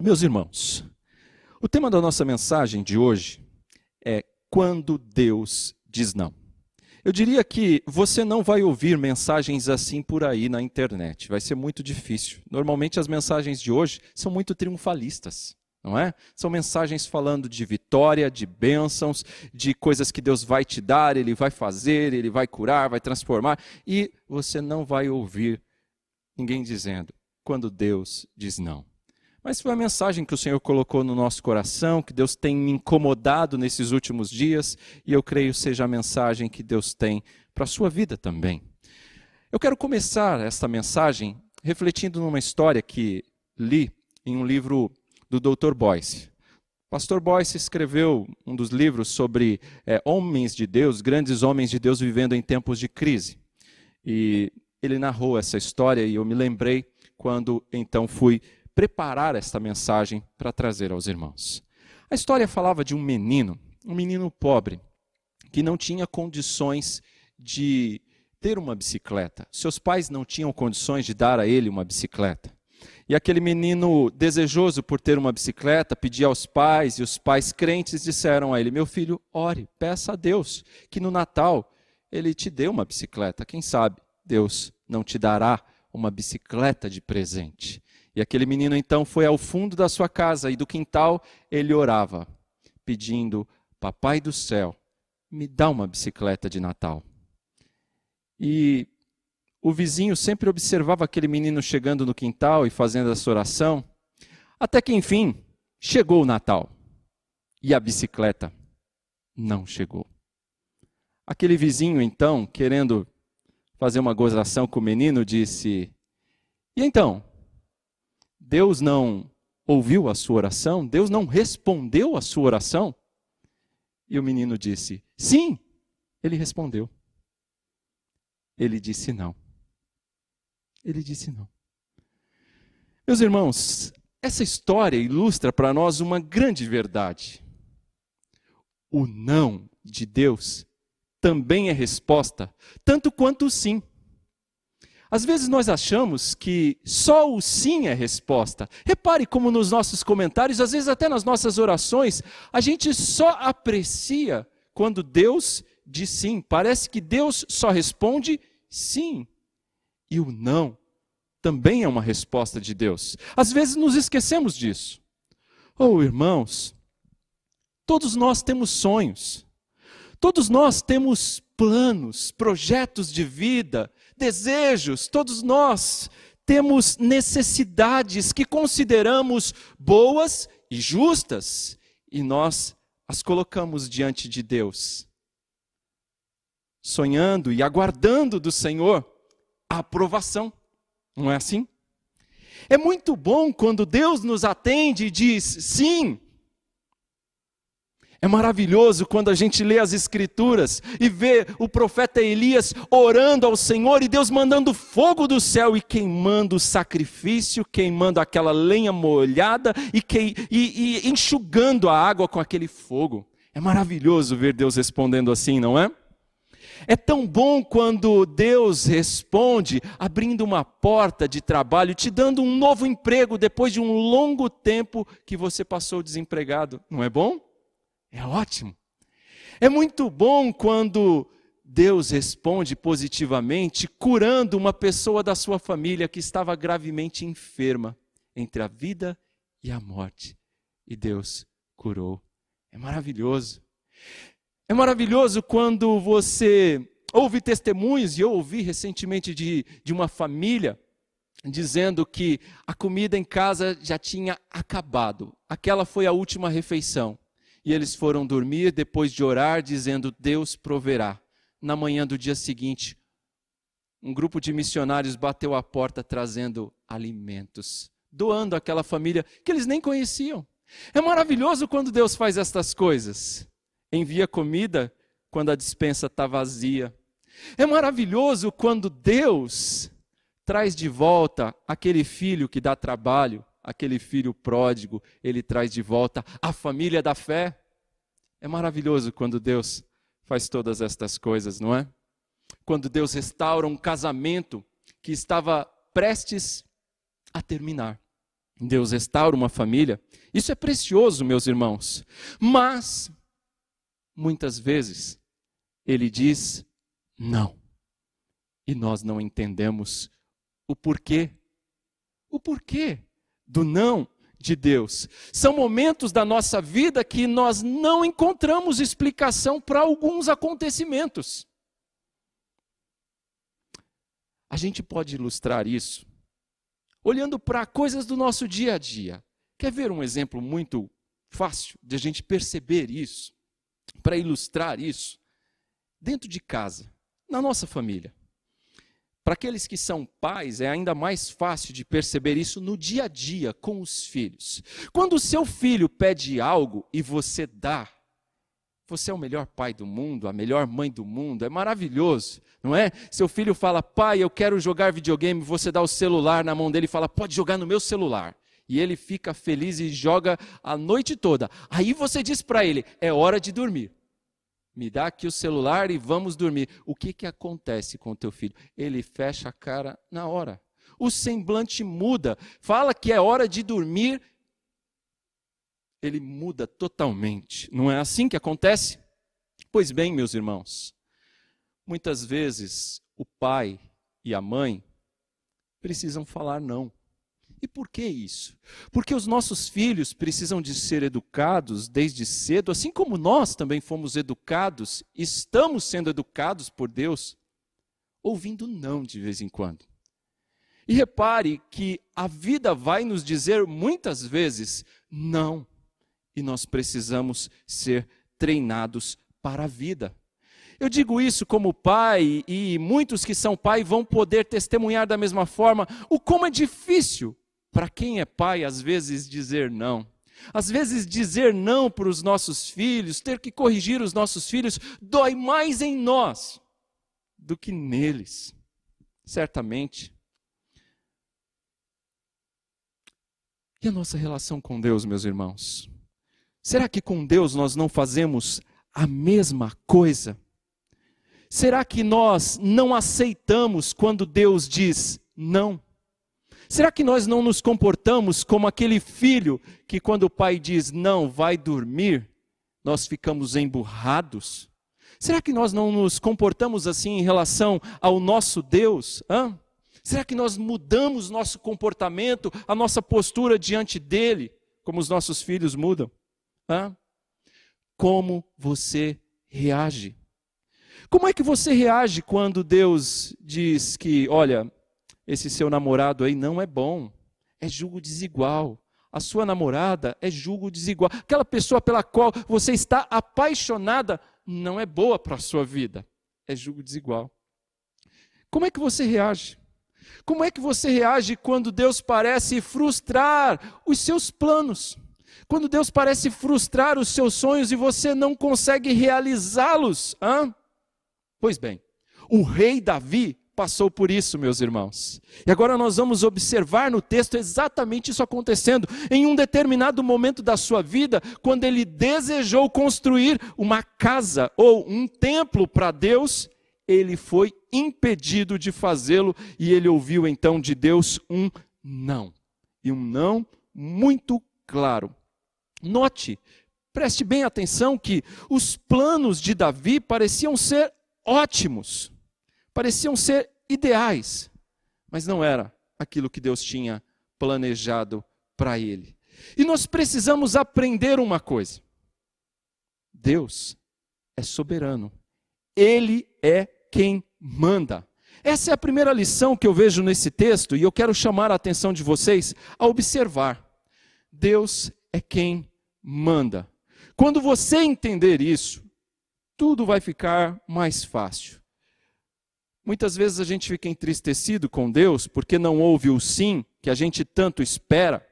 Meus irmãos, o tema da nossa mensagem de hoje é quando Deus diz não. Eu diria que você não vai ouvir mensagens assim por aí na internet, vai ser muito difícil. Normalmente as mensagens de hoje são muito triunfalistas, não é? São mensagens falando de vitória, de bênçãos, de coisas que Deus vai te dar, Ele vai fazer, Ele vai curar, vai transformar, e você não vai ouvir ninguém dizendo quando Deus diz não. Mas foi a mensagem que o Senhor colocou no nosso coração, que Deus tem me incomodado nesses últimos dias, e eu creio seja a mensagem que Deus tem para a sua vida também. Eu quero começar esta mensagem refletindo numa história que li em um livro do Dr. Boyce. Pastor Boyce escreveu um dos livros sobre é, homens de Deus, grandes homens de Deus vivendo em tempos de crise. E ele narrou essa história e eu me lembrei quando então fui preparar esta mensagem para trazer aos irmãos. A história falava de um menino, um menino pobre, que não tinha condições de ter uma bicicleta. Seus pais não tinham condições de dar a ele uma bicicleta. E aquele menino, desejoso por ter uma bicicleta, pedia aos pais, e os pais crentes disseram a ele: Meu filho, ore, peça a Deus que no Natal ele te dê uma bicicleta. Quem sabe Deus não te dará uma bicicleta de presente. E aquele menino então foi ao fundo da sua casa e do quintal ele orava, pedindo: Papai do céu, me dá uma bicicleta de Natal. E o vizinho sempre observava aquele menino chegando no quintal e fazendo essa oração, até que enfim chegou o Natal e a bicicleta não chegou. Aquele vizinho então, querendo fazer uma gozação com o menino, disse: E então, Deus não ouviu a sua oração? Deus não respondeu a sua oração? E o menino disse: Sim. Ele respondeu. Ele disse não. Ele disse não. Meus irmãos, essa história ilustra para nós uma grande verdade. O não de Deus também é resposta, tanto quanto o sim. Às vezes nós achamos que só o sim é resposta. Repare como nos nossos comentários, às vezes até nas nossas orações, a gente só aprecia quando Deus diz sim. Parece que Deus só responde sim. E o não também é uma resposta de Deus. Às vezes nos esquecemos disso. Oh, irmãos, todos nós temos sonhos. Todos nós temos planos, projetos de vida, desejos, todos nós temos necessidades que consideramos boas e justas e nós as colocamos diante de Deus, sonhando e aguardando do Senhor a aprovação. Não é assim? É muito bom quando Deus nos atende e diz sim, é maravilhoso quando a gente lê as Escrituras e vê o profeta Elias orando ao Senhor e Deus mandando fogo do céu e queimando o sacrifício, queimando aquela lenha molhada e, que, e, e enxugando a água com aquele fogo. É maravilhoso ver Deus respondendo assim, não é? É tão bom quando Deus responde abrindo uma porta de trabalho, te dando um novo emprego depois de um longo tempo que você passou desempregado, não é bom? É ótimo. É muito bom quando Deus responde positivamente, curando uma pessoa da sua família que estava gravemente enferma entre a vida e a morte. E Deus curou. É maravilhoso. É maravilhoso quando você ouve testemunhos, e eu ouvi recentemente de, de uma família dizendo que a comida em casa já tinha acabado. Aquela foi a última refeição. E eles foram dormir depois de orar, dizendo: Deus proverá. Na manhã do dia seguinte, um grupo de missionários bateu a porta trazendo alimentos, doando àquela família que eles nem conheciam. É maravilhoso quando Deus faz estas coisas. Envia comida quando a dispensa está vazia. É maravilhoso quando Deus traz de volta aquele filho que dá trabalho, aquele filho pródigo, ele traz de volta a família da fé. É maravilhoso quando Deus faz todas estas coisas, não é? Quando Deus restaura um casamento que estava prestes a terminar. Deus restaura uma família. Isso é precioso, meus irmãos. Mas, muitas vezes, Ele diz não. E nós não entendemos o porquê. O porquê do não de Deus. São momentos da nossa vida que nós não encontramos explicação para alguns acontecimentos. A gente pode ilustrar isso olhando para coisas do nosso dia a dia. Quer ver um exemplo muito fácil de a gente perceber isso, para ilustrar isso? Dentro de casa, na nossa família. Para aqueles que são pais, é ainda mais fácil de perceber isso no dia a dia com os filhos. Quando o seu filho pede algo e você dá, você é o melhor pai do mundo, a melhor mãe do mundo, é maravilhoso, não é? Seu filho fala, pai, eu quero jogar videogame, você dá o celular na mão dele e fala, pode jogar no meu celular. E ele fica feliz e joga a noite toda. Aí você diz para ele, é hora de dormir. Me dá aqui o celular e vamos dormir. O que, que acontece com o teu filho? Ele fecha a cara na hora. O semblante muda. Fala que é hora de dormir ele muda totalmente. Não é assim que acontece? Pois bem, meus irmãos, muitas vezes o pai e a mãe precisam falar não. E por que isso? Porque os nossos filhos precisam de ser educados desde cedo, assim como nós também fomos educados, estamos sendo educados por Deus, ouvindo não de vez em quando. E repare que a vida vai nos dizer muitas vezes não e nós precisamos ser treinados para a vida. Eu digo isso como pai, e muitos que são pai vão poder testemunhar da mesma forma o como é difícil para quem é pai, às vezes, dizer não. Às vezes, dizer não para os nossos filhos, ter que corrigir os nossos filhos, dói mais em nós do que neles, certamente. E a nossa relação com Deus, meus irmãos? Será que com Deus nós não fazemos a mesma coisa? Será que nós não aceitamos quando Deus diz não? Será que nós não nos comportamos como aquele filho que, quando o pai diz não, vai dormir, nós ficamos emburrados? Será que nós não nos comportamos assim em relação ao nosso Deus? Hã? Será que nós mudamos nosso comportamento, a nossa postura diante dele, como os nossos filhos mudam? Hã? Como você reage? Como é que você reage quando Deus diz que, olha, esse seu namorado aí não é bom, é julgo desigual. A sua namorada é julgo desigual. Aquela pessoa pela qual você está apaixonada não é boa para a sua vida, é julgo desigual. Como é que você reage? Como é que você reage quando Deus parece frustrar os seus planos? Quando Deus parece frustrar os seus sonhos e você não consegue realizá-los. Pois bem, o rei Davi passou por isso, meus irmãos. E agora nós vamos observar no texto exatamente isso acontecendo. Em um determinado momento da sua vida, quando ele desejou construir uma casa ou um templo para Deus, ele foi impedido de fazê-lo e ele ouviu então de Deus um não. E um não muito claro. Note, preste bem atenção que os planos de Davi pareciam ser ótimos, pareciam ser ideais, mas não era aquilo que Deus tinha planejado para ele. E nós precisamos aprender uma coisa: Deus é soberano, Ele é quem manda. Essa é a primeira lição que eu vejo nesse texto e eu quero chamar a atenção de vocês a observar. Deus é quem manda. Quando você entender isso, tudo vai ficar mais fácil. Muitas vezes a gente fica entristecido com Deus porque não ouve o sim que a gente tanto espera.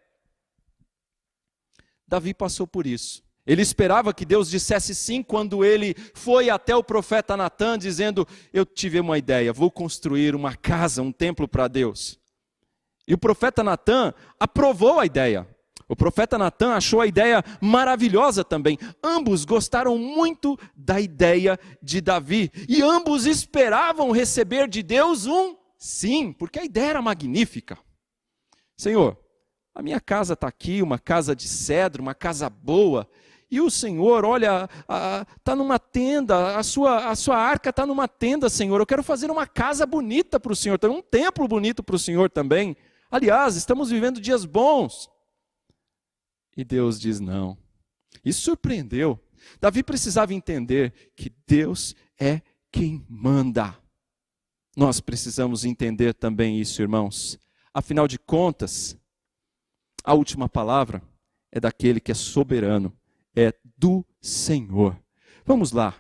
Davi passou por isso. Ele esperava que Deus dissesse sim quando ele foi até o profeta Natan dizendo: Eu tive uma ideia, vou construir uma casa, um templo para Deus. E o profeta Natan aprovou a ideia. O profeta Natan achou a ideia maravilhosa também. Ambos gostaram muito da ideia de Davi e ambos esperavam receber de Deus um sim, porque a ideia era magnífica. Senhor, a minha casa está aqui, uma casa de cedro, uma casa boa, e o Senhor, olha, está numa tenda, a sua, a sua arca está numa tenda, Senhor. Eu quero fazer uma casa bonita para o Senhor, um templo bonito para o Senhor também. Aliás, estamos vivendo dias bons. E Deus diz não. Isso surpreendeu. Davi precisava entender que Deus é quem manda. Nós precisamos entender também isso, irmãos. Afinal de contas, a última palavra é daquele que é soberano é do Senhor. Vamos lá.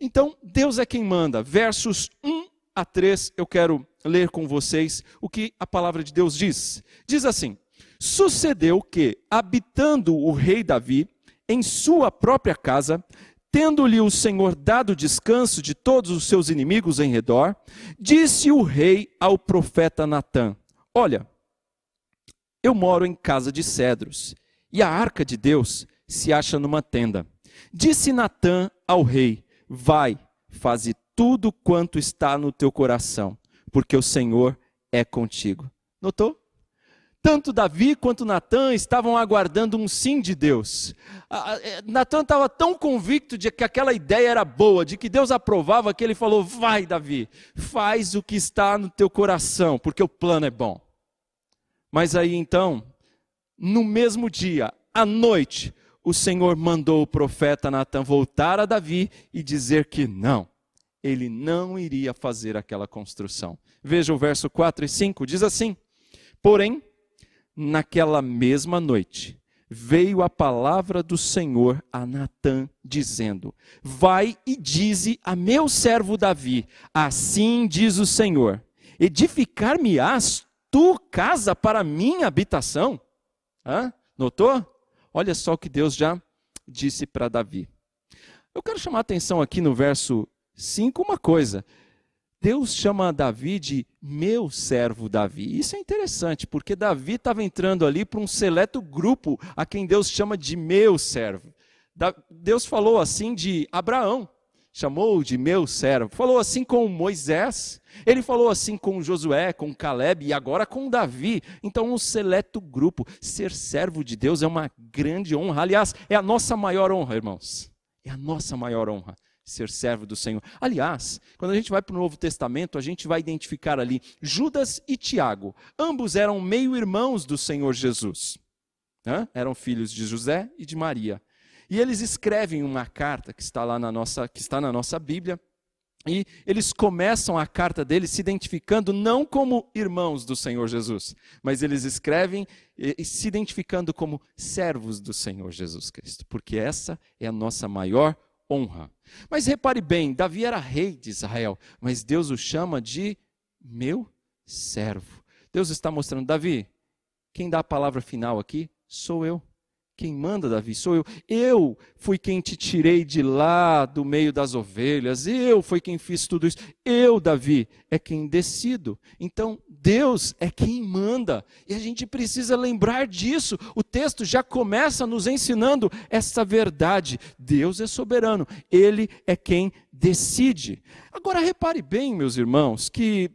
Então, Deus é quem manda. Versos 1 a 3, eu quero ler com vocês o que a palavra de Deus diz. Diz assim: Sucedeu que, habitando o rei Davi em sua própria casa, tendo-lhe o Senhor dado descanso de todos os seus inimigos em redor, disse o rei ao profeta Natã: Olha, eu moro em casa de cedros, e a arca de Deus se acha numa tenda. Disse Natã ao rei: Vai, faze tudo quanto está no teu coração, porque o Senhor é contigo. Notou? Tanto Davi quanto Natã estavam aguardando um sim de Deus. É, Natã estava tão convicto de que aquela ideia era boa, de que Deus aprovava, que ele falou: Vai, Davi, faz o que está no teu coração, porque o plano é bom. Mas aí então, no mesmo dia, à noite, o Senhor mandou o profeta Natan voltar a Davi e dizer que não, ele não iria fazer aquela construção. Veja o verso 4 e 5, diz assim: Porém, naquela mesma noite, veio a palavra do Senhor a Natã, dizendo: Vai e dize a meu servo Davi: Assim diz o Senhor: Edificar-me-ás tu casa para minha habitação? Hã? Notou? Olha só o que Deus já disse para Davi. Eu quero chamar a atenção aqui no verso 5 uma coisa. Deus chama Davi de meu servo Davi. Isso é interessante, porque Davi estava entrando ali para um seleto grupo a quem Deus chama de meu servo. Deus falou assim de Abraão chamou de meu servo. Falou assim com Moisés, ele falou assim com Josué, com Caleb e agora com Davi. Então, um seleto grupo. Ser servo de Deus é uma grande honra. Aliás, é a nossa maior honra, irmãos. É a nossa maior honra ser servo do Senhor. Aliás, quando a gente vai para o Novo Testamento, a gente vai identificar ali Judas e Tiago. Ambos eram meio-irmãos do Senhor Jesus. Hã? Eram filhos de José e de Maria. E eles escrevem uma carta que está lá na nossa, que está na nossa Bíblia. E eles começam a carta deles se identificando não como irmãos do Senhor Jesus, mas eles escrevem se identificando como servos do Senhor Jesus Cristo, porque essa é a nossa maior honra. Mas repare bem, Davi era rei de Israel, mas Deus o chama de meu servo. Deus está mostrando, Davi, quem dá a palavra final aqui sou eu. Quem manda, Davi, sou eu. Eu fui quem te tirei de lá do meio das ovelhas. Eu fui quem fiz tudo isso. Eu, Davi, é quem decido. Então, Deus é quem manda. E a gente precisa lembrar disso. O texto já começa nos ensinando essa verdade. Deus é soberano. Ele é quem decide. Agora, repare bem, meus irmãos, que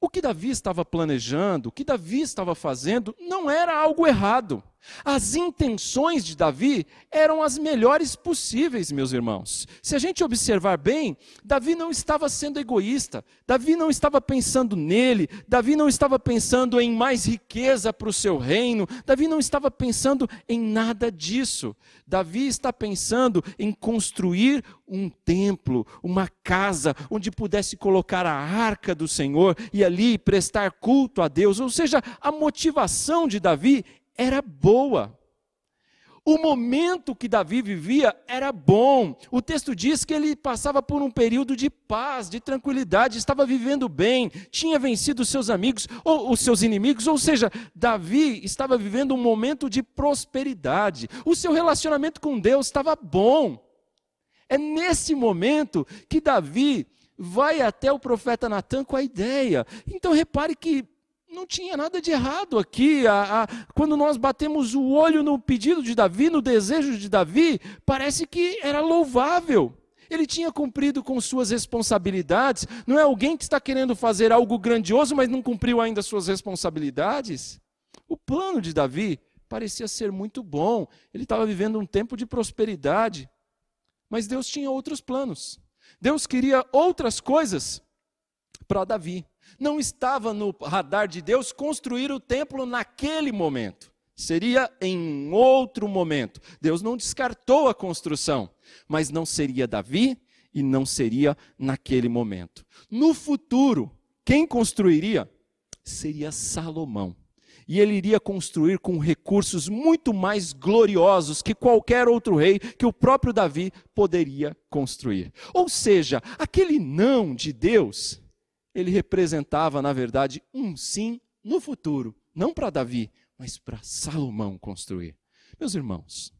o que Davi estava planejando, o que Davi estava fazendo, não era algo errado. As intenções de Davi eram as melhores possíveis, meus irmãos. Se a gente observar bem, Davi não estava sendo egoísta, Davi não estava pensando nele, Davi não estava pensando em mais riqueza para o seu reino, Davi não estava pensando em nada disso. Davi está pensando em construir um templo, uma casa onde pudesse colocar a arca do Senhor e ali prestar culto a Deus. Ou seja, a motivação de Davi era boa. O momento que Davi vivia era bom. O texto diz que ele passava por um período de paz, de tranquilidade, estava vivendo bem, tinha vencido seus amigos ou os seus inimigos, ou seja, Davi estava vivendo um momento de prosperidade. O seu relacionamento com Deus estava bom. É nesse momento que Davi vai até o profeta Natan com a ideia. Então repare que não tinha nada de errado aqui. A, a, quando nós batemos o olho no pedido de Davi, no desejo de Davi, parece que era louvável. Ele tinha cumprido com suas responsabilidades. Não é alguém que está querendo fazer algo grandioso, mas não cumpriu ainda suas responsabilidades. O plano de Davi parecia ser muito bom, ele estava vivendo um tempo de prosperidade, mas Deus tinha outros planos. Deus queria outras coisas para Davi. Não estava no radar de Deus construir o templo naquele momento. Seria em outro momento. Deus não descartou a construção, mas não seria Davi e não seria naquele momento. No futuro, quem construiria seria Salomão. E ele iria construir com recursos muito mais gloriosos que qualquer outro rei que o próprio Davi poderia construir. Ou seja, aquele não de Deus, ele representava, na verdade, um sim no futuro, não para Davi, mas para Salomão construir. Meus irmãos,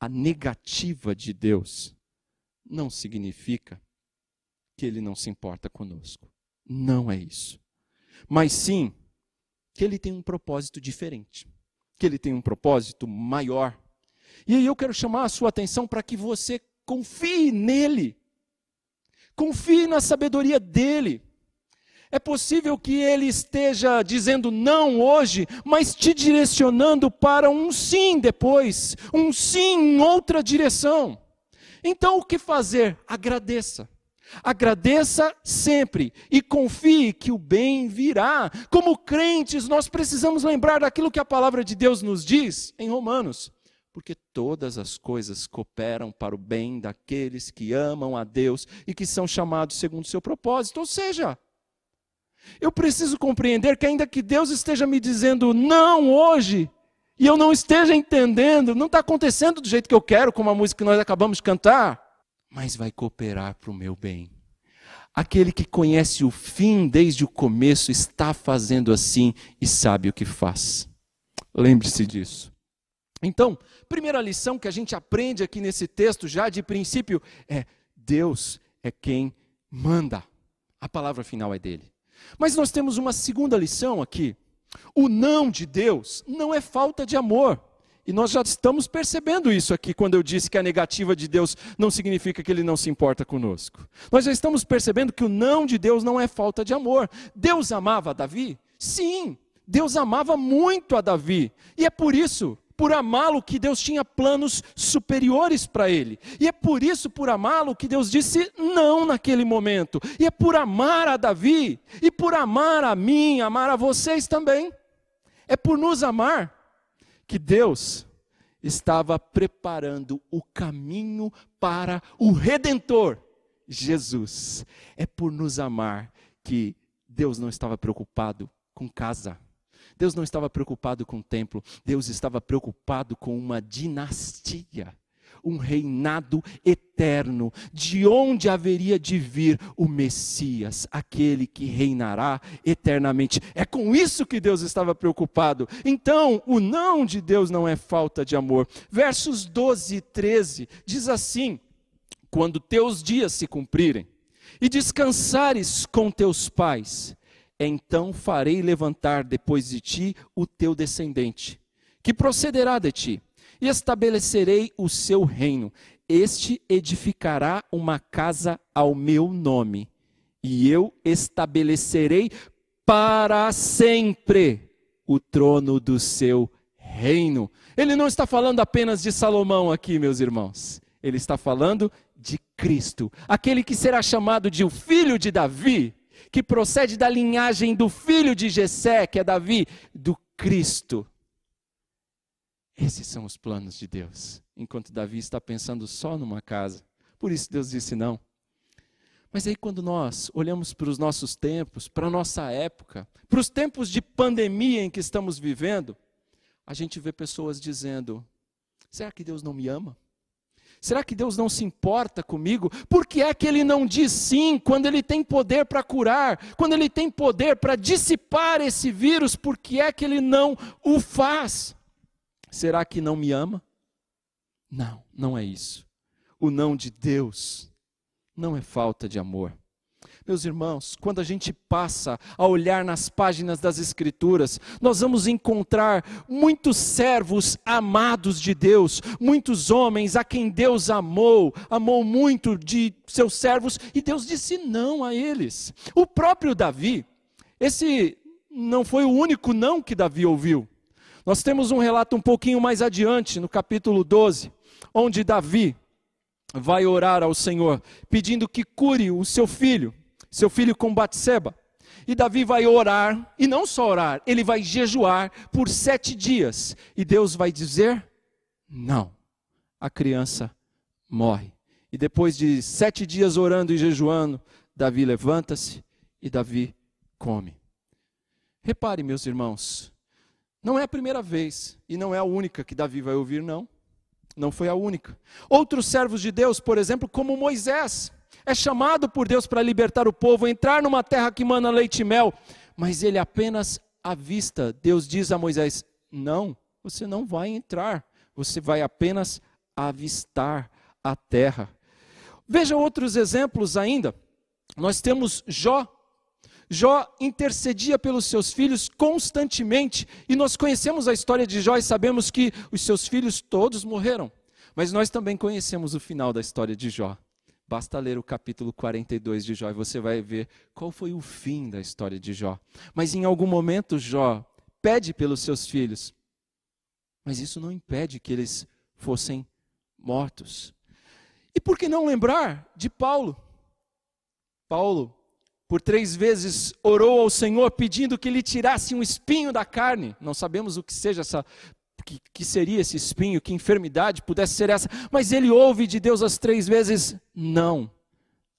a negativa de Deus não significa que ele não se importa conosco. Não é isso. Mas sim que ele tem um propósito diferente, que ele tem um propósito maior. E aí eu quero chamar a sua atenção para que você confie nele. Confie na sabedoria dele. É possível que ele esteja dizendo não hoje, mas te direcionando para um sim depois, um sim em outra direção. Então o que fazer? Agradeça. Agradeça sempre e confie que o bem virá. Como crentes, nós precisamos lembrar daquilo que a palavra de Deus nos diz em Romanos. Porque todas as coisas cooperam para o bem daqueles que amam a Deus e que são chamados segundo o seu propósito. Ou seja, eu preciso compreender que, ainda que Deus esteja me dizendo não hoje, e eu não esteja entendendo, não está acontecendo do jeito que eu quero, como a música que nós acabamos de cantar, mas vai cooperar para o meu bem. Aquele que conhece o fim desde o começo está fazendo assim e sabe o que faz. Lembre-se disso. Então, primeira lição que a gente aprende aqui nesse texto, já de princípio, é: Deus é quem manda. A palavra final é dele. Mas nós temos uma segunda lição aqui. O não de Deus não é falta de amor. E nós já estamos percebendo isso aqui quando eu disse que a negativa de Deus não significa que ele não se importa conosco. Nós já estamos percebendo que o não de Deus não é falta de amor. Deus amava Davi? Sim, Deus amava muito a Davi. E é por isso por amá-lo que Deus tinha planos superiores para ele. E é por isso, por amá-lo, que Deus disse não naquele momento. E é por amar a Davi, e por amar a mim, amar a vocês também. É por nos amar que Deus estava preparando o caminho para o Redentor, Jesus. É por nos amar que Deus não estava preocupado com casa Deus não estava preocupado com o templo, Deus estava preocupado com uma dinastia, um reinado eterno, de onde haveria de vir o Messias, aquele que reinará eternamente. É com isso que Deus estava preocupado. Então, o não de Deus não é falta de amor. Versos 12 e 13 diz assim: Quando teus dias se cumprirem e descansares com teus pais, então farei levantar depois de ti o teu descendente, que procederá de ti, e estabelecerei o seu reino. Este edificará uma casa ao meu nome, e eu estabelecerei para sempre o trono do seu reino. Ele não está falando apenas de Salomão aqui, meus irmãos. Ele está falando de Cristo, aquele que será chamado de o filho de Davi, que procede da linhagem do filho de Jessé, que é Davi, do Cristo. Esses são os planos de Deus, enquanto Davi está pensando só numa casa. Por isso Deus disse não. Mas aí quando nós olhamos para os nossos tempos, para a nossa época, para os tempos de pandemia em que estamos vivendo, a gente vê pessoas dizendo: será que Deus não me ama? Será que Deus não se importa comigo? Por que é que Ele não diz sim quando Ele tem poder para curar, quando Ele tem poder para dissipar esse vírus? Por que é que Ele não o faz? Será que não me ama? Não, não é isso. O não de Deus não é falta de amor. Meus irmãos, quando a gente passa a olhar nas páginas das Escrituras, nós vamos encontrar muitos servos amados de Deus, muitos homens a quem Deus amou, amou muito de seus servos e Deus disse não a eles. O próprio Davi, esse não foi o único não que Davi ouviu. Nós temos um relato um pouquinho mais adiante, no capítulo 12, onde Davi vai orar ao Senhor, pedindo que cure o seu filho, seu filho com Batseba. E Davi vai orar, e não só orar, ele vai jejuar por sete dias. E Deus vai dizer: não, a criança morre. E depois de sete dias orando e jejuando, Davi levanta-se e Davi come. Repare, meus irmãos, não é a primeira vez e não é a única que Davi vai ouvir, não. Não foi a única. Outros servos de Deus, por exemplo, como Moisés, é chamado por Deus para libertar o povo, entrar numa terra que mana leite e mel, mas ele apenas avista. Deus diz a Moisés: Não, você não vai entrar, você vai apenas avistar a terra. Veja outros exemplos ainda. Nós temos Jó. Jó intercedia pelos seus filhos constantemente, e nós conhecemos a história de Jó e sabemos que os seus filhos todos morreram. Mas nós também conhecemos o final da história de Jó. Basta ler o capítulo 42 de Jó e você vai ver qual foi o fim da história de Jó. Mas em algum momento Jó pede pelos seus filhos, mas isso não impede que eles fossem mortos. E por que não lembrar de Paulo? Paulo, por três vezes, orou ao Senhor pedindo que lhe tirasse um espinho da carne. Não sabemos o que seja essa. Que, que seria esse espinho, que enfermidade pudesse ser essa, mas ele ouve de Deus as três vezes: Não,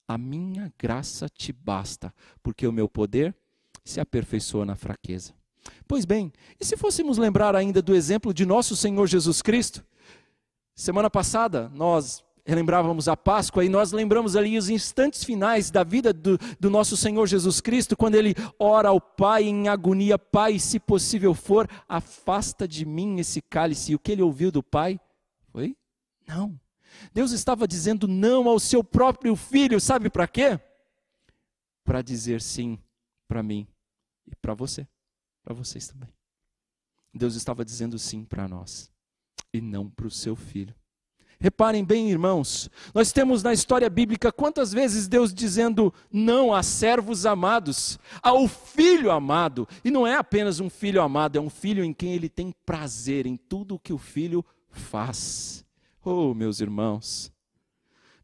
a minha graça te basta, porque o meu poder se aperfeiçoa na fraqueza. Pois bem, e se fôssemos lembrar ainda do exemplo de nosso Senhor Jesus Cristo? Semana passada nós relembrávamos a Páscoa e nós lembramos ali os instantes finais da vida do, do, nosso Senhor Jesus Cristo, quando ele ora ao Pai em agonia: Pai, se possível for, afasta de mim esse cálice. E o que ele ouviu do Pai foi: Não. Deus estava dizendo não ao seu próprio filho, sabe para quê? Para dizer sim para mim e para você, para vocês também. Deus estava dizendo sim para nós e não para o seu filho. Reparem bem, irmãos, nós temos na história bíblica quantas vezes Deus dizendo não a servos amados, ao filho amado, e não é apenas um filho amado, é um filho em quem ele tem prazer em tudo o que o filho faz. Oh, meus irmãos,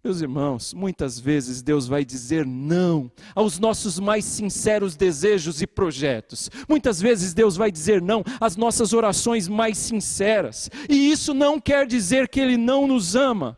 meus irmãos, muitas vezes Deus vai dizer não aos nossos mais sinceros desejos e projetos. Muitas vezes Deus vai dizer não às nossas orações mais sinceras. E isso não quer dizer que Ele não nos ama.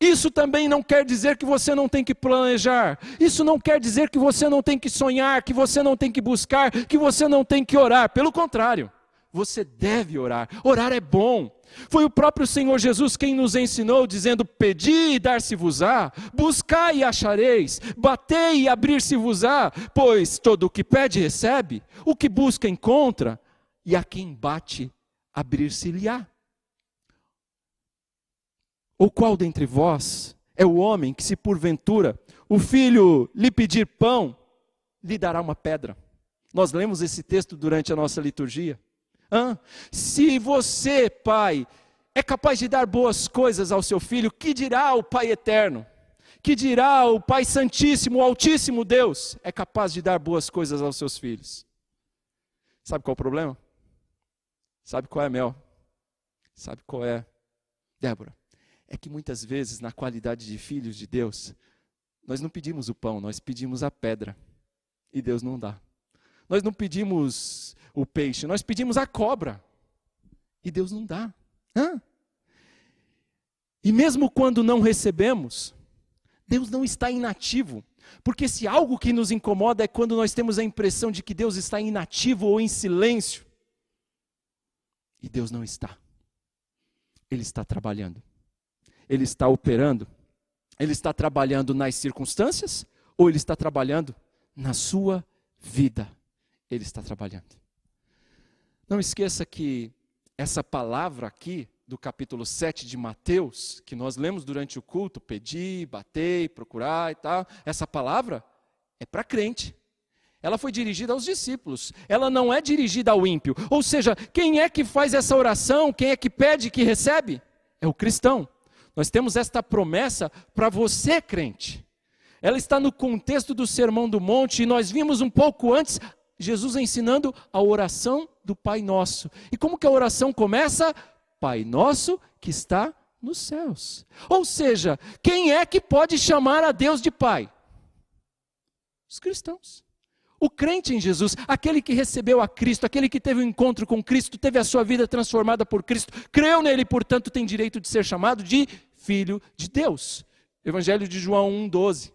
Isso também não quer dizer que você não tem que planejar. Isso não quer dizer que você não tem que sonhar, que você não tem que buscar, que você não tem que orar. Pelo contrário, você deve orar. Orar é bom. Foi o próprio Senhor Jesus quem nos ensinou, dizendo: Pedi e dar-se-vos-á, buscai e achareis, batei e abrir-se-vos-á, pois todo o que pede recebe, o que busca encontra, e a quem bate, abrir-se-lhe-á. Ou qual dentre vós é o homem que, se porventura o filho lhe pedir pão, lhe dará uma pedra? Nós lemos esse texto durante a nossa liturgia. Hã? Se você, pai, é capaz de dar boas coisas ao seu filho, que dirá o Pai eterno? Que dirá o Pai Santíssimo, o Altíssimo Deus? É capaz de dar boas coisas aos seus filhos. Sabe qual é o problema? Sabe qual é, Mel? Sabe qual é, Débora? É que muitas vezes, na qualidade de filhos de Deus, nós não pedimos o pão, nós pedimos a pedra. E Deus não dá. Nós não pedimos o peixe, nós pedimos a cobra. E Deus não dá. Hã? E mesmo quando não recebemos, Deus não está inativo. Porque se algo que nos incomoda é quando nós temos a impressão de que Deus está inativo ou em silêncio. E Deus não está. Ele está trabalhando. Ele está operando. Ele está trabalhando nas circunstâncias ou ele está trabalhando na sua vida. Ele está trabalhando. Não esqueça que essa palavra aqui, do capítulo 7 de Mateus, que nós lemos durante o culto, pedir, bater, procurar e tal, essa palavra é para crente. Ela foi dirigida aos discípulos, ela não é dirigida ao ímpio. Ou seja, quem é que faz essa oração, quem é que pede que recebe? É o cristão. Nós temos esta promessa para você, crente. Ela está no contexto do Sermão do Monte e nós vimos um pouco antes Jesus ensinando a oração do Pai Nosso. E como que a oração começa? Pai Nosso que está nos céus. Ou seja, quem é que pode chamar a Deus de Pai? Os cristãos. O crente em Jesus, aquele que recebeu a Cristo, aquele que teve um encontro com Cristo, teve a sua vida transformada por Cristo, creu nele, portanto, tem direito de ser chamado de filho de Deus. Evangelho de João 1,12.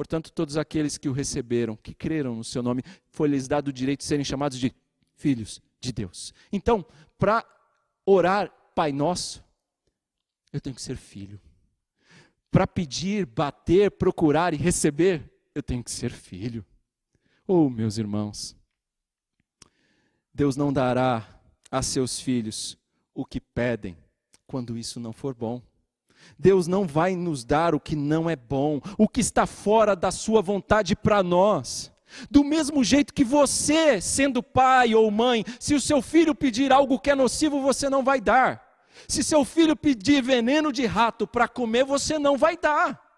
Portanto, todos aqueles que o receberam, que creram no seu nome, foi-lhes dado o direito de serem chamados de filhos de Deus. Então, para orar Pai Nosso, eu tenho que ser filho. Para pedir, bater, procurar e receber, eu tenho que ser filho. Oh, meus irmãos, Deus não dará a seus filhos o que pedem quando isso não for bom. Deus não vai nos dar o que não é bom, o que está fora da sua vontade para nós. Do mesmo jeito que você, sendo pai ou mãe, se o seu filho pedir algo que é nocivo, você não vai dar. Se seu filho pedir veneno de rato para comer, você não vai dar.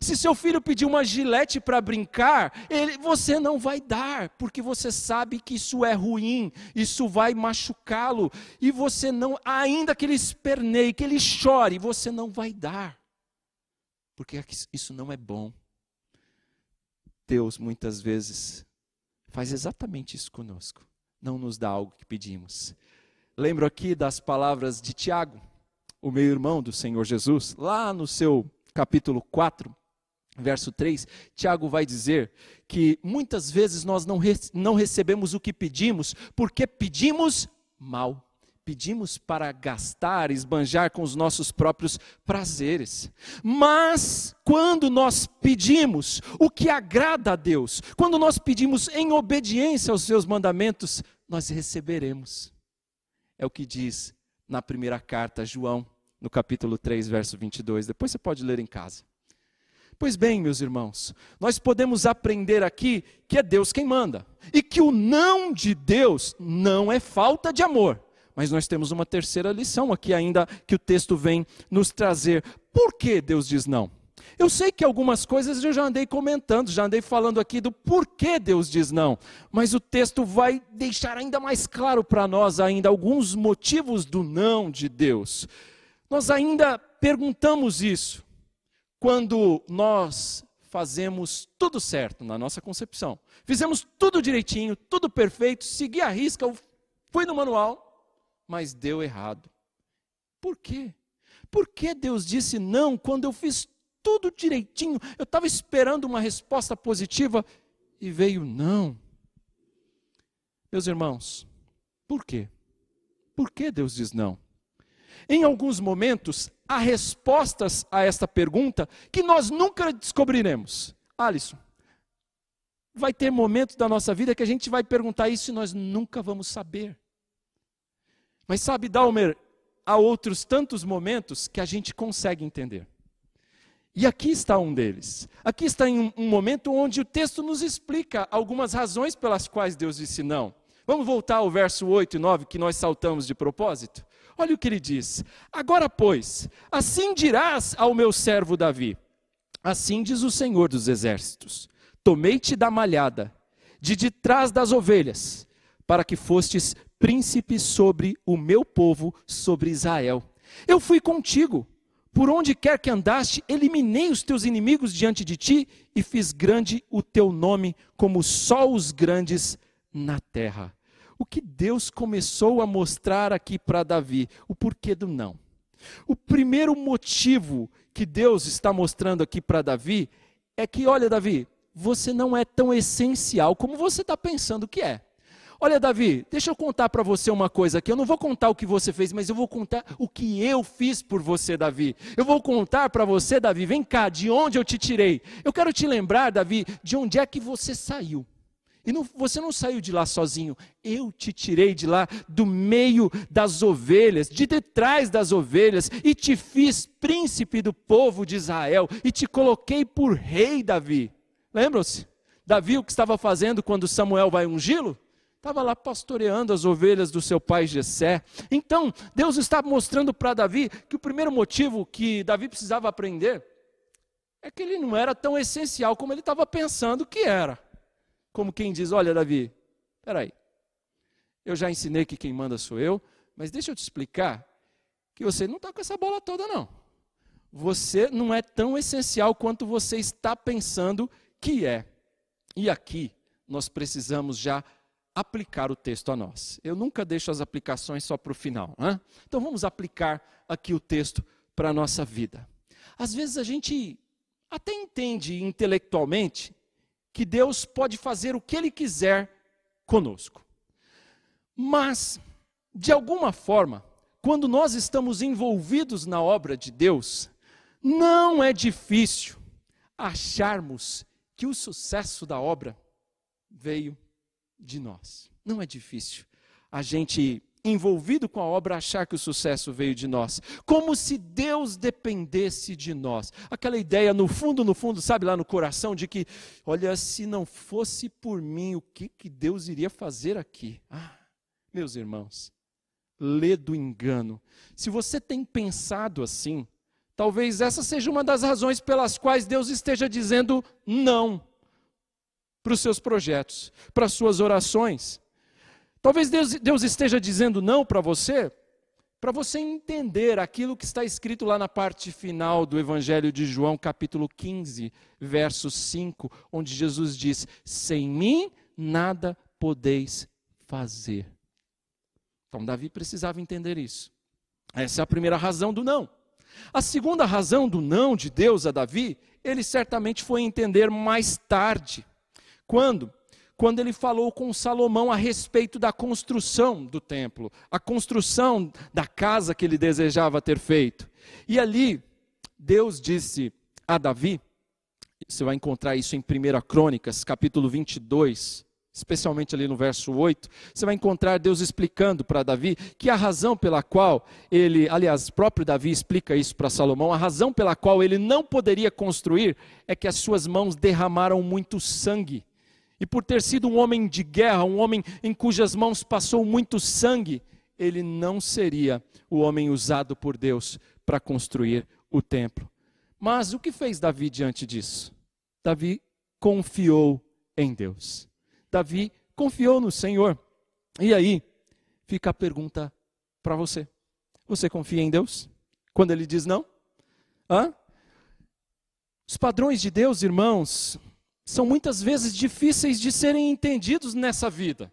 Se seu filho pedir uma gilete para brincar, ele, você não vai dar, porque você sabe que isso é ruim, isso vai machucá-lo, e você não, ainda que ele esperneie, que ele chore, você não vai dar, porque isso não é bom. Deus muitas vezes faz exatamente isso conosco, não nos dá algo que pedimos. Lembro aqui das palavras de Tiago, o meu irmão do Senhor Jesus, lá no seu capítulo 4, verso 3, Tiago vai dizer que muitas vezes nós não, re não recebemos o que pedimos porque pedimos mal. Pedimos para gastar, esbanjar com os nossos próprios prazeres. Mas, quando nós pedimos o que agrada a Deus, quando nós pedimos em obediência aos seus mandamentos, nós receberemos. É o que diz na primeira carta João, no capítulo 3, verso 22. Depois você pode ler em casa. Pois bem, meus irmãos, nós podemos aprender aqui que é Deus quem manda e que o não de Deus não é falta de amor. Mas nós temos uma terceira lição aqui ainda que o texto vem nos trazer. Por que Deus diz não? Eu sei que algumas coisas eu já andei comentando, já andei falando aqui do porquê Deus diz não, mas o texto vai deixar ainda mais claro para nós ainda alguns motivos do não de Deus. Nós ainda perguntamos isso quando nós fazemos tudo certo na nossa concepção. Fizemos tudo direitinho, tudo perfeito, segui a risca, fui no manual, mas deu errado. Por quê? Por que Deus disse não quando eu fiz tudo direitinho? Eu estava esperando uma resposta positiva e veio não. Meus irmãos, por quê? Por que Deus diz não? Em alguns momentos, há respostas a esta pergunta que nós nunca descobriremos. Alisson, vai ter momentos da nossa vida que a gente vai perguntar isso e nós nunca vamos saber. Mas sabe, Dalmer, há outros tantos momentos que a gente consegue entender. E aqui está um deles. Aqui está um, um momento onde o texto nos explica algumas razões pelas quais Deus disse não. Vamos voltar ao verso 8 e 9 que nós saltamos de propósito? Olha o que ele diz: Agora, pois, assim dirás ao meu servo Davi: Assim diz o Senhor dos exércitos: Tomei-te da malhada, de detrás das ovelhas, para que fostes príncipe sobre o meu povo, sobre Israel. Eu fui contigo. Por onde quer que andaste, eliminei os teus inimigos diante de ti e fiz grande o teu nome, como só os grandes na terra o que Deus começou a mostrar aqui para Davi, o porquê do não. O primeiro motivo que Deus está mostrando aqui para Davi é que, olha, Davi, você não é tão essencial como você está pensando que é. Olha, Davi, deixa eu contar para você uma coisa aqui. Eu não vou contar o que você fez, mas eu vou contar o que eu fiz por você, Davi. Eu vou contar para você, Davi, vem cá, de onde eu te tirei. Eu quero te lembrar, Davi, de onde é que você saiu. E não, você não saiu de lá sozinho. Eu te tirei de lá, do meio das ovelhas, de detrás das ovelhas, e te fiz príncipe do povo de Israel, e te coloquei por rei, Davi. Lembram-se? Davi, o que estava fazendo quando Samuel vai ungí-lo? Estava lá pastoreando as ovelhas do seu pai Jessé. Então, Deus está mostrando para Davi que o primeiro motivo que Davi precisava aprender é que ele não era tão essencial como ele estava pensando que era. Como quem diz: Olha, Davi, peraí, eu já ensinei que quem manda sou eu, mas deixa eu te explicar que você não está com essa bola toda, não. Você não é tão essencial quanto você está pensando que é. E aqui nós precisamos já aplicar o texto a nós. Eu nunca deixo as aplicações só para o final. Né? Então vamos aplicar aqui o texto para a nossa vida. Às vezes a gente até entende intelectualmente que Deus pode fazer o que Ele quiser conosco. Mas, de alguma forma, quando nós estamos envolvidos na obra de Deus, não é difícil acharmos que o sucesso da obra veio de nós. Não é difícil a gente envolvido com a obra achar que o sucesso veio de nós, como se Deus dependesse de nós. Aquela ideia no fundo, no fundo, sabe lá no coração de que, olha, se não fosse por mim, o que que Deus iria fazer aqui? Ah, meus irmãos, lê do engano. Se você tem pensado assim, talvez essa seja uma das razões pelas quais Deus esteja dizendo não para os seus projetos, para as suas orações. Talvez Deus, Deus esteja dizendo não para você, para você entender aquilo que está escrito lá na parte final do Evangelho de João, capítulo 15, verso 5, onde Jesus diz: Sem mim nada podeis fazer. Então, Davi precisava entender isso. Essa é a primeira razão do não. A segunda razão do não de Deus a Davi, ele certamente foi entender mais tarde. Quando? Quando ele falou com Salomão a respeito da construção do templo, a construção da casa que ele desejava ter feito. E ali, Deus disse a Davi, você vai encontrar isso em 1 Crônicas, capítulo 22, especialmente ali no verso 8, você vai encontrar Deus explicando para Davi que a razão pela qual ele, aliás, próprio Davi explica isso para Salomão, a razão pela qual ele não poderia construir é que as suas mãos derramaram muito sangue. E por ter sido um homem de guerra, um homem em cujas mãos passou muito sangue, ele não seria o homem usado por Deus para construir o templo. Mas o que fez Davi diante disso? Davi confiou em Deus. Davi confiou no Senhor. E aí fica a pergunta para você: você confia em Deus? Quando ele diz não? Hã? Os padrões de Deus, irmãos, são muitas vezes difíceis de serem entendidos nessa vida.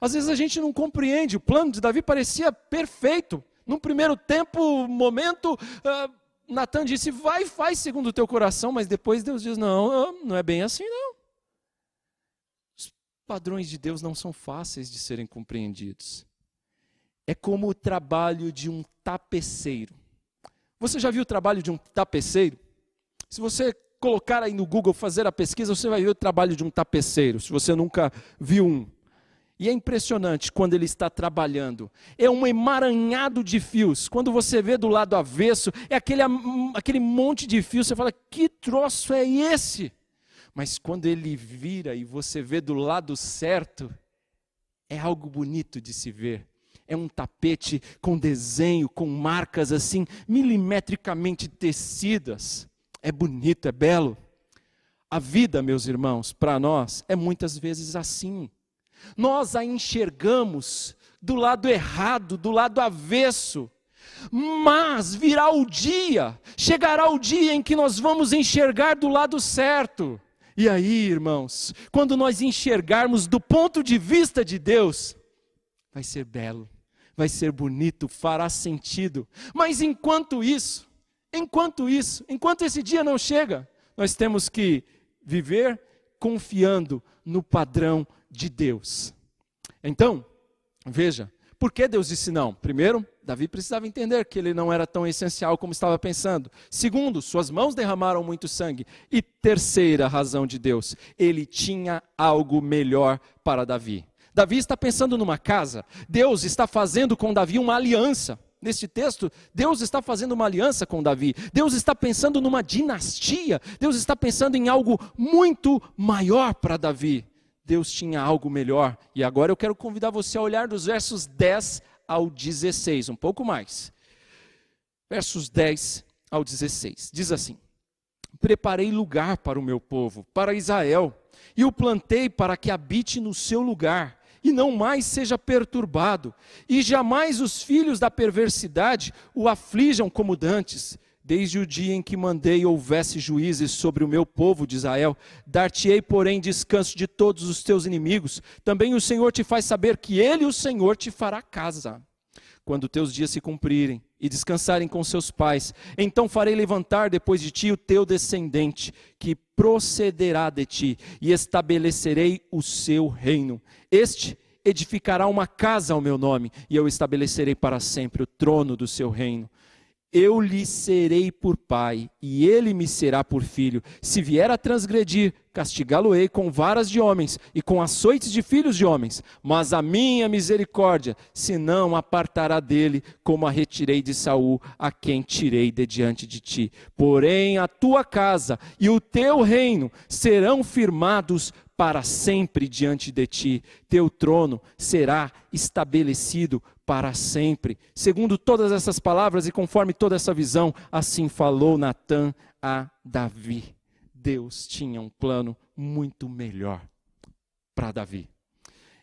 Às vezes a gente não compreende. O plano de Davi parecia perfeito. Num primeiro tempo, momento, uh, Natan disse: vai faz segundo o teu coração, mas depois Deus diz: não, não é bem assim, não padrões de Deus não são fáceis de serem compreendidos. É como o trabalho de um tapeceiro. Você já viu o trabalho de um tapeceiro? Se você colocar aí no Google fazer a pesquisa, você vai ver o trabalho de um tapeceiro, se você nunca viu um. E é impressionante quando ele está trabalhando. É um emaranhado de fios. Quando você vê do lado avesso, é aquele, aquele monte de fios. Você fala: que troço é esse? Mas quando ele vira e você vê do lado certo, é algo bonito de se ver. É um tapete com desenho, com marcas assim, milimetricamente tecidas. É bonito, é belo. A vida, meus irmãos, para nós é muitas vezes assim. Nós a enxergamos do lado errado, do lado avesso. Mas virá o dia, chegará o dia em que nós vamos enxergar do lado certo. E aí, irmãos, quando nós enxergarmos do ponto de vista de Deus, vai ser belo, vai ser bonito, fará sentido. Mas enquanto isso, enquanto isso, enquanto esse dia não chega, nós temos que viver confiando no padrão de Deus. Então, veja, por que Deus disse não? Primeiro, Davi precisava entender que ele não era tão essencial como estava pensando. Segundo, suas mãos derramaram muito sangue. E terceira razão de Deus, ele tinha algo melhor para Davi. Davi está pensando numa casa, Deus está fazendo com Davi uma aliança. Neste texto, Deus está fazendo uma aliança com Davi. Deus está pensando numa dinastia. Deus está pensando em algo muito maior para Davi. Deus tinha algo melhor. E agora eu quero convidar você a olhar dos versos 10 ao 16, um pouco mais. Versos 10 ao 16. Diz assim: Preparei lugar para o meu povo, para Israel, e o plantei para que habite no seu lugar, e não mais seja perturbado, e jamais os filhos da perversidade o aflijam como dantes. Desde o dia em que mandei houvesse juízes sobre o meu povo de Israel, dar-te-ei, porém, descanso de todos os teus inimigos. Também o Senhor te faz saber que Ele, o Senhor, te fará casa. Quando teus dias se cumprirem e descansarem com seus pais, então farei levantar depois de ti o teu descendente, que procederá de ti, e estabelecerei o seu reino. Este edificará uma casa ao meu nome, e eu estabelecerei para sempre o trono do seu reino eu lhe serei por pai, e ele me será por filho. Se vier a transgredir, castigá-lo-ei com varas de homens e com açoites de filhos de homens. Mas a minha misericórdia, se não apartará dele, como a retirei de Saul, a quem tirei de diante de ti. Porém, a tua casa e o teu reino serão firmados para sempre diante de ti. Teu trono será estabelecido para sempre. Segundo todas essas palavras e conforme toda essa visão, assim falou Natã a Davi. Deus tinha um plano muito melhor para Davi.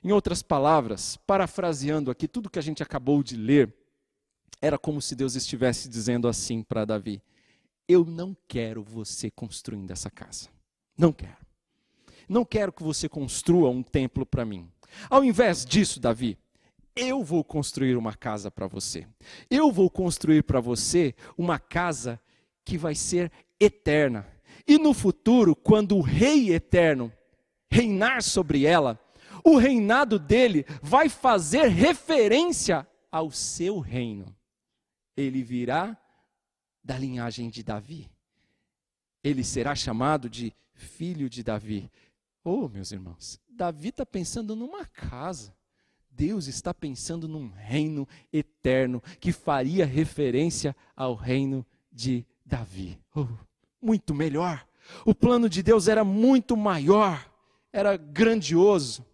Em outras palavras, parafraseando aqui tudo que a gente acabou de ler, era como se Deus estivesse dizendo assim para Davi: Eu não quero você construindo essa casa. Não quero. Não quero que você construa um templo para mim. Ao invés disso, Davi, eu vou construir uma casa para você. Eu vou construir para você uma casa que vai ser eterna. E no futuro, quando o Rei eterno reinar sobre ela, o reinado dele vai fazer referência ao seu reino. Ele virá da linhagem de Davi. Ele será chamado de filho de Davi. Oh, meus irmãos, Davi está pensando numa casa. Deus está pensando num reino eterno que faria referência ao reino de Davi. Oh, muito melhor. O plano de Deus era muito maior, era grandioso.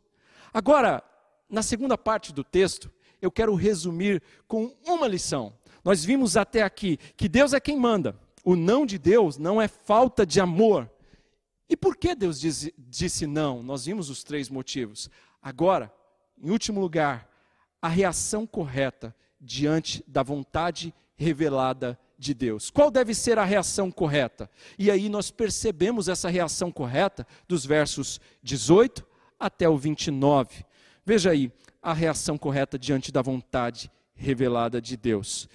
Agora, na segunda parte do texto, eu quero resumir com uma lição. Nós vimos até aqui que Deus é quem manda. O não de Deus não é falta de amor. E por que Deus disse, disse não? Nós vimos os três motivos. Agora, em último lugar, a reação correta diante da vontade revelada de Deus. Qual deve ser a reação correta? E aí nós percebemos essa reação correta dos versos 18 até o 29. Veja aí a reação correta diante da vontade revelada de Deus.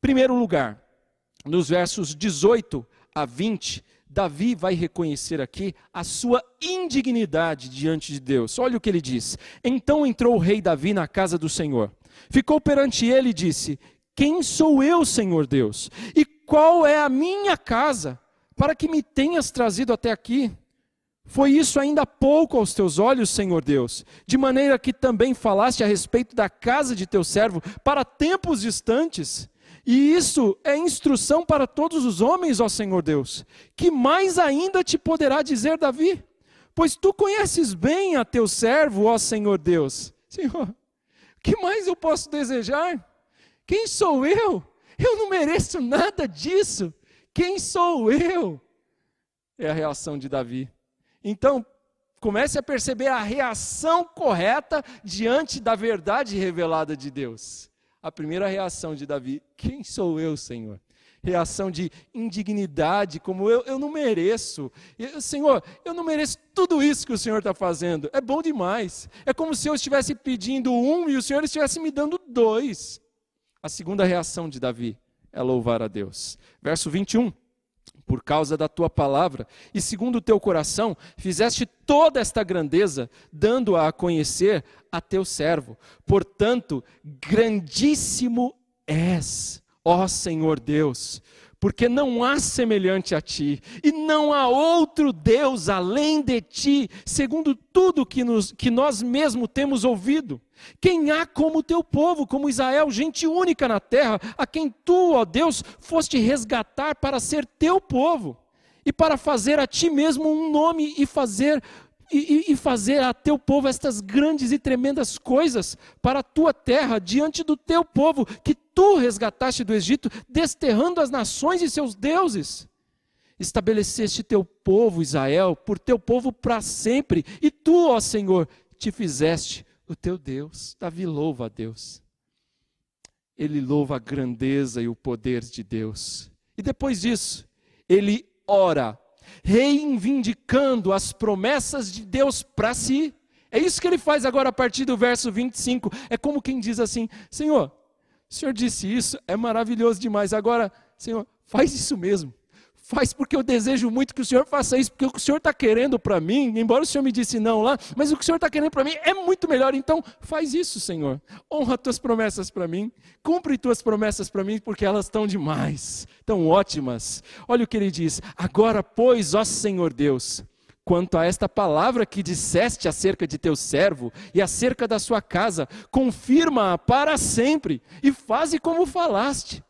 Primeiro lugar, nos versos 18 a 20, Davi vai reconhecer aqui a sua indignidade diante de Deus. Olha o que ele diz. Então entrou o rei Davi na casa do Senhor. Ficou perante ele e disse: Quem sou eu, Senhor Deus? E qual é a minha casa para que me tenhas trazido até aqui? Foi isso ainda pouco aos teus olhos, Senhor Deus, de maneira que também falaste a respeito da casa de teu servo para tempos distantes. E isso é instrução para todos os homens, ó Senhor Deus. Que mais ainda te poderá dizer Davi? Pois tu conheces bem a teu servo, ó Senhor Deus. Senhor, que mais eu posso desejar? Quem sou eu? Eu não mereço nada disso. Quem sou eu? É a reação de Davi. Então, comece a perceber a reação correta diante da verdade revelada de Deus a primeira reação de Davi: Quem sou eu, Senhor? Reação de indignidade, como eu, eu não mereço. Eu, Senhor, eu não mereço tudo isso que o Senhor está fazendo. É bom demais. É como se eu estivesse pedindo um e o Senhor estivesse me dando dois. A segunda reação de Davi é louvar a Deus. Verso 21 por causa da tua palavra, e segundo o teu coração, fizeste toda esta grandeza, dando-a a conhecer a teu servo. Portanto, grandíssimo és, ó Senhor Deus, porque não há semelhante a ti, e não há outro Deus além de ti, segundo tudo que, nos, que nós mesmos temos ouvido. Quem há como teu povo, como Israel, gente única na terra, a quem tu, ó Deus, foste resgatar para ser teu povo, e para fazer a ti mesmo um nome e fazer e, e, fazer a teu povo estas grandes e tremendas coisas para a tua terra, diante do teu povo, que tu resgataste do Egito, desterrando as nações e seus deuses. estabeleceste teu povo Israel por teu povo para sempre, e tu, ó Senhor, te fizeste o teu Deus. Davi louva a Deus. Ele louva a grandeza e o poder de Deus. E depois disso, ele ora, reivindicando as promessas de Deus para si. É isso que ele faz agora a partir do verso 25. É como quem diz assim: Senhor, o Senhor disse isso, é maravilhoso demais. Agora, Senhor, faz isso mesmo. Faz porque eu desejo muito que o Senhor faça isso, porque o que o Senhor está querendo para mim, embora o Senhor me disse não lá, mas o que o Senhor está querendo para mim é muito melhor. Então, faz isso, Senhor. Honra tuas promessas para mim, cumpre tuas promessas para mim, porque elas estão demais, tão ótimas. Olha o que ele diz: Agora, pois, ó Senhor Deus, quanto a esta palavra que disseste acerca de teu servo e acerca da sua casa, confirma-a para sempre e faze como falaste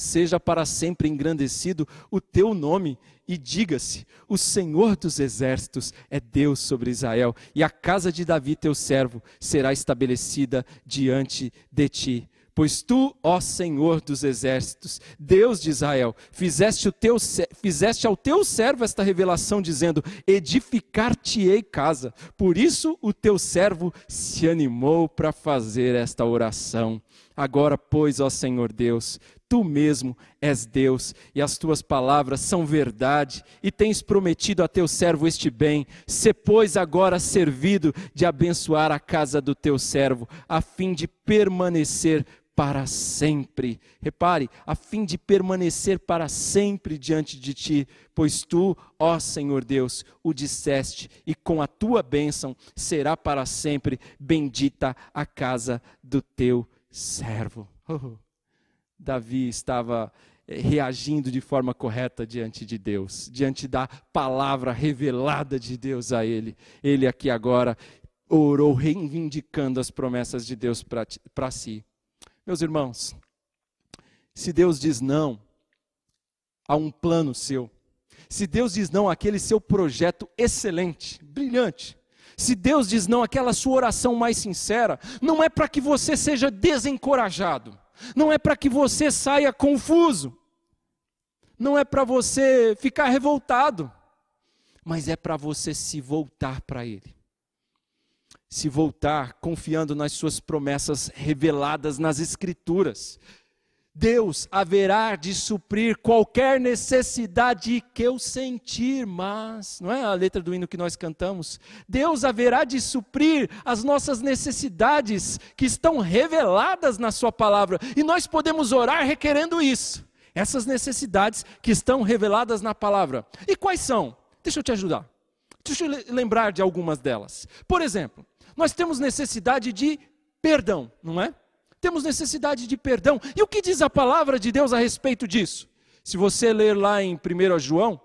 seja para sempre engrandecido o teu nome, e diga-se: o Senhor dos exércitos é Deus sobre Israel, e a casa de Davi, teu servo, será estabelecida diante de ti. Pois tu, ó Senhor dos exércitos, Deus de Israel, fizeste, o teu, fizeste ao teu servo esta revelação, dizendo: Edificar-te-ei casa. Por isso o teu servo se animou para fazer esta oração. Agora, pois, ó Senhor Deus, tu mesmo és Deus e as tuas palavras são verdade e tens prometido a teu servo este bem. Se, pois, agora servido de abençoar a casa do teu servo, a fim de permanecer para sempre. Repare, a fim de permanecer para sempre diante de ti, pois tu, ó Senhor Deus, o disseste, e com a tua bênção será para sempre bendita a casa do teu servo. Oh, Davi estava eh, reagindo de forma correta diante de Deus, diante da palavra revelada de Deus a ele. Ele aqui agora orou reivindicando as promessas de Deus para si. Meus irmãos, se Deus diz não a um plano seu, se Deus diz não àquele seu projeto excelente, brilhante, se Deus diz não àquela sua oração mais sincera, não é para que você seja desencorajado, não é para que você saia confuso, não é para você ficar revoltado, mas é para você se voltar para Ele. Se voltar confiando nas suas promessas reveladas nas Escrituras. Deus haverá de suprir qualquer necessidade que eu sentir, mas, não é a letra do hino que nós cantamos? Deus haverá de suprir as nossas necessidades que estão reveladas na Sua palavra, e nós podemos orar requerendo isso, essas necessidades que estão reveladas na palavra. E quais são? Deixa eu te ajudar. Deixa eu lembrar de algumas delas. Por exemplo, nós temos necessidade de perdão, não é? Temos necessidade de perdão. E o que diz a palavra de Deus a respeito disso? Se você ler lá em 1 João,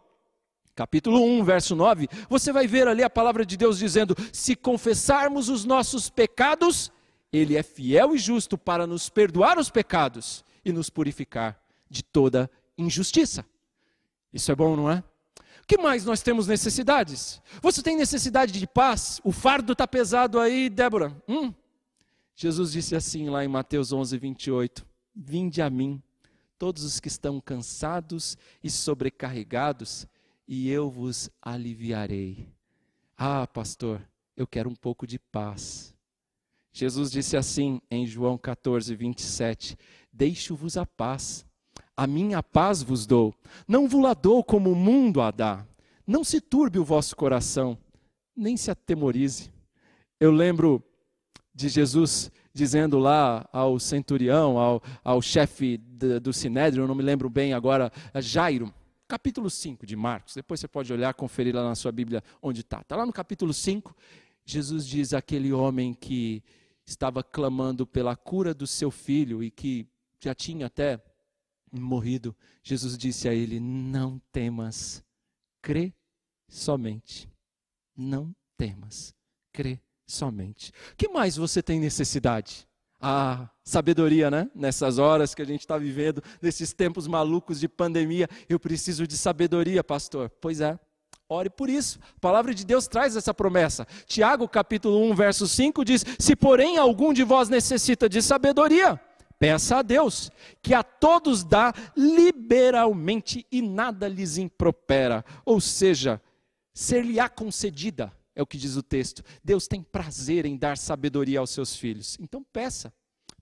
capítulo 1, verso 9, você vai ver ali a palavra de Deus dizendo: Se confessarmos os nossos pecados, Ele é fiel e justo para nos perdoar os pecados e nos purificar de toda injustiça. Isso é bom, não é? que mais nós temos necessidades? Você tem necessidade de paz? O fardo está pesado aí, Débora? Hum? Jesus disse assim lá em Mateus 11, 28: Vinde a mim, todos os que estão cansados e sobrecarregados, e eu vos aliviarei. Ah, pastor, eu quero um pouco de paz. Jesus disse assim em João 14, 27: Deixo-vos a paz a minha paz vos dou, não vos la dou como o mundo a dá. Não se turbe o vosso coração, nem se atemorize. Eu lembro de Jesus dizendo lá ao centurião, ao, ao chefe do sinédrio, eu não me lembro bem agora, Jairo, capítulo 5 de Marcos. Depois você pode olhar, conferir lá na sua Bíblia onde está. Está lá no capítulo 5, Jesus diz àquele homem que estava clamando pela cura do seu filho e que já tinha até morrido, Jesus disse a ele: Não temas, crê somente. Não temas, crê somente. Que mais você tem necessidade? Ah, sabedoria, né? Nessas horas que a gente está vivendo, nesses tempos malucos de pandemia, eu preciso de sabedoria, pastor. Pois é, ore por isso. A palavra de Deus traz essa promessa. Tiago, capítulo 1, verso 5 diz: Se porém algum de vós necessita de sabedoria, Peça a Deus, que a todos dá liberalmente e nada lhes impropera. Ou seja, ser-lhe-á concedida, é o que diz o texto. Deus tem prazer em dar sabedoria aos seus filhos. Então peça.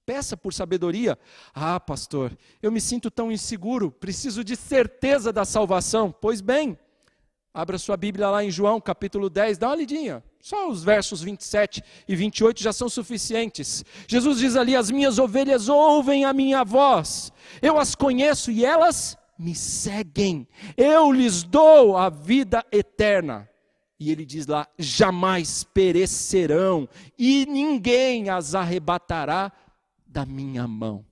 Peça por sabedoria. Ah, pastor, eu me sinto tão inseguro, preciso de certeza da salvação. Pois bem, abra sua Bíblia lá em João, capítulo 10, dá uma lidinha. Só os versos 27 e 28 já são suficientes. Jesus diz ali: As minhas ovelhas ouvem a minha voz, eu as conheço e elas me seguem. Eu lhes dou a vida eterna. E ele diz lá: jamais perecerão, e ninguém as arrebatará da minha mão.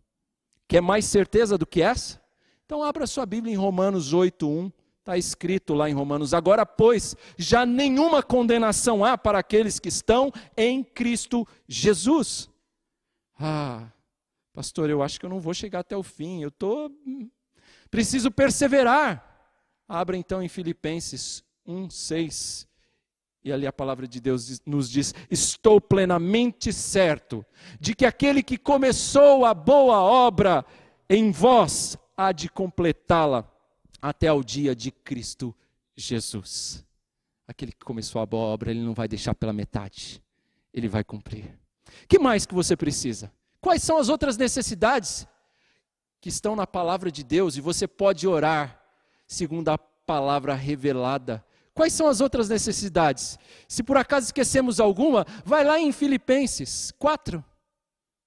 Quer mais certeza do que essa? Então abra sua Bíblia em Romanos 8:1. Está escrito lá em Romanos: Agora, pois, já nenhuma condenação há para aqueles que estão em Cristo Jesus. Ah, pastor, eu acho que eu não vou chegar até o fim. Eu tô preciso perseverar. Abra então em Filipenses 1:6. E ali a palavra de Deus nos diz: Estou plenamente certo de que aquele que começou a boa obra em vós há de completá-la até ao dia de Cristo Jesus. Aquele que começou a boa obra, ele não vai deixar pela metade, ele vai cumprir. Que mais que você precisa? Quais são as outras necessidades que estão na palavra de Deus e você pode orar segundo a palavra revelada Quais são as outras necessidades? Se por acaso esquecemos alguma, vai lá em Filipenses 4,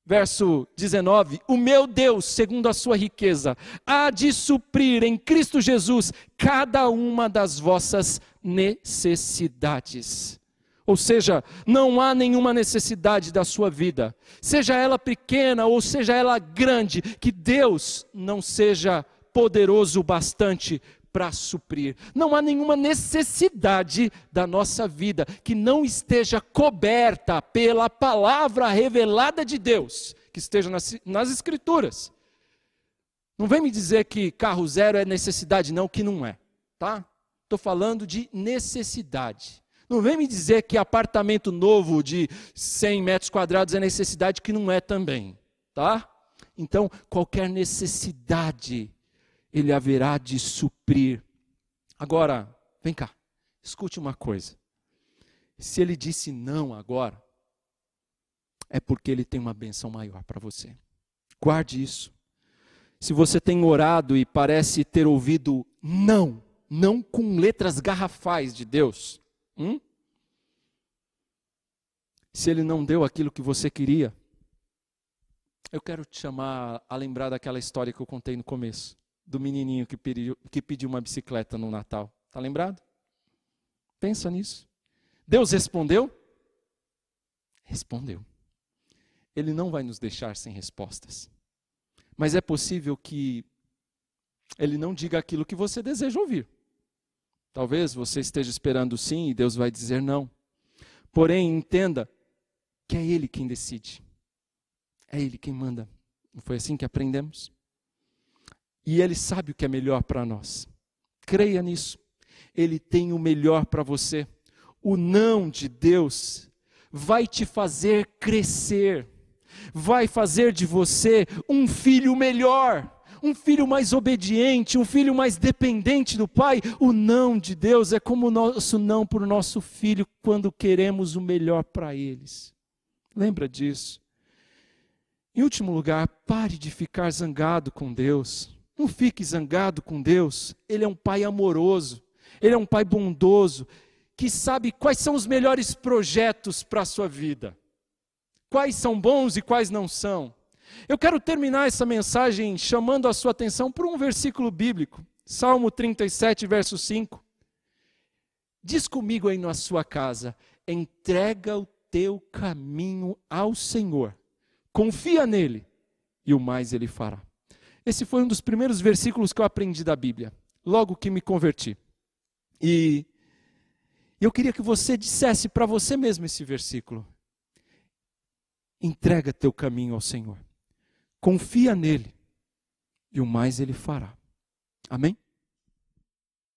verso 19: O meu Deus, segundo a sua riqueza, há de suprir em Cristo Jesus cada uma das vossas necessidades. Ou seja, não há nenhuma necessidade da sua vida, seja ela pequena ou seja ela grande, que Deus não seja poderoso bastante para suprir. Não há nenhuma necessidade da nossa vida que não esteja coberta pela palavra revelada de Deus, que esteja nas, nas Escrituras. Não vem me dizer que carro zero é necessidade, não, que não é, tá? Estou falando de necessidade. Não vem me dizer que apartamento novo de 100 metros quadrados é necessidade, que não é também, tá? Então, qualquer necessidade ele haverá de suprir. Agora, vem cá, escute uma coisa. Se ele disse não agora, é porque ele tem uma benção maior para você. Guarde isso. Se você tem orado e parece ter ouvido não, não com letras garrafais de Deus, hum? se ele não deu aquilo que você queria, eu quero te chamar a lembrar daquela história que eu contei no começo do menininho que pediu, que pediu uma bicicleta no Natal. Está lembrado? Pensa nisso. Deus respondeu? Respondeu. Ele não vai nos deixar sem respostas. Mas é possível que ele não diga aquilo que você deseja ouvir. Talvez você esteja esperando sim e Deus vai dizer não. Porém, entenda que é Ele quem decide. É Ele quem manda. Não foi assim que aprendemos? E Ele sabe o que é melhor para nós. Creia nisso. Ele tem o melhor para você. O não de Deus vai te fazer crescer, vai fazer de você um filho melhor, um filho mais obediente, um filho mais dependente do Pai. O não de Deus é como o nosso não para o nosso filho quando queremos o melhor para eles. Lembra disso. Em último lugar, pare de ficar zangado com Deus. Não fique zangado com Deus. Ele é um pai amoroso. Ele é um pai bondoso que sabe quais são os melhores projetos para a sua vida. Quais são bons e quais não são. Eu quero terminar essa mensagem chamando a sua atenção para um versículo bíblico. Salmo 37, verso 5. Diz comigo aí na sua casa: entrega o teu caminho ao Senhor, confia nele, e o mais ele fará. Esse foi um dos primeiros versículos que eu aprendi da Bíblia, logo que me converti. E eu queria que você dissesse para você mesmo esse versículo. Entrega teu caminho ao Senhor. Confia nele e o mais ele fará. Amém?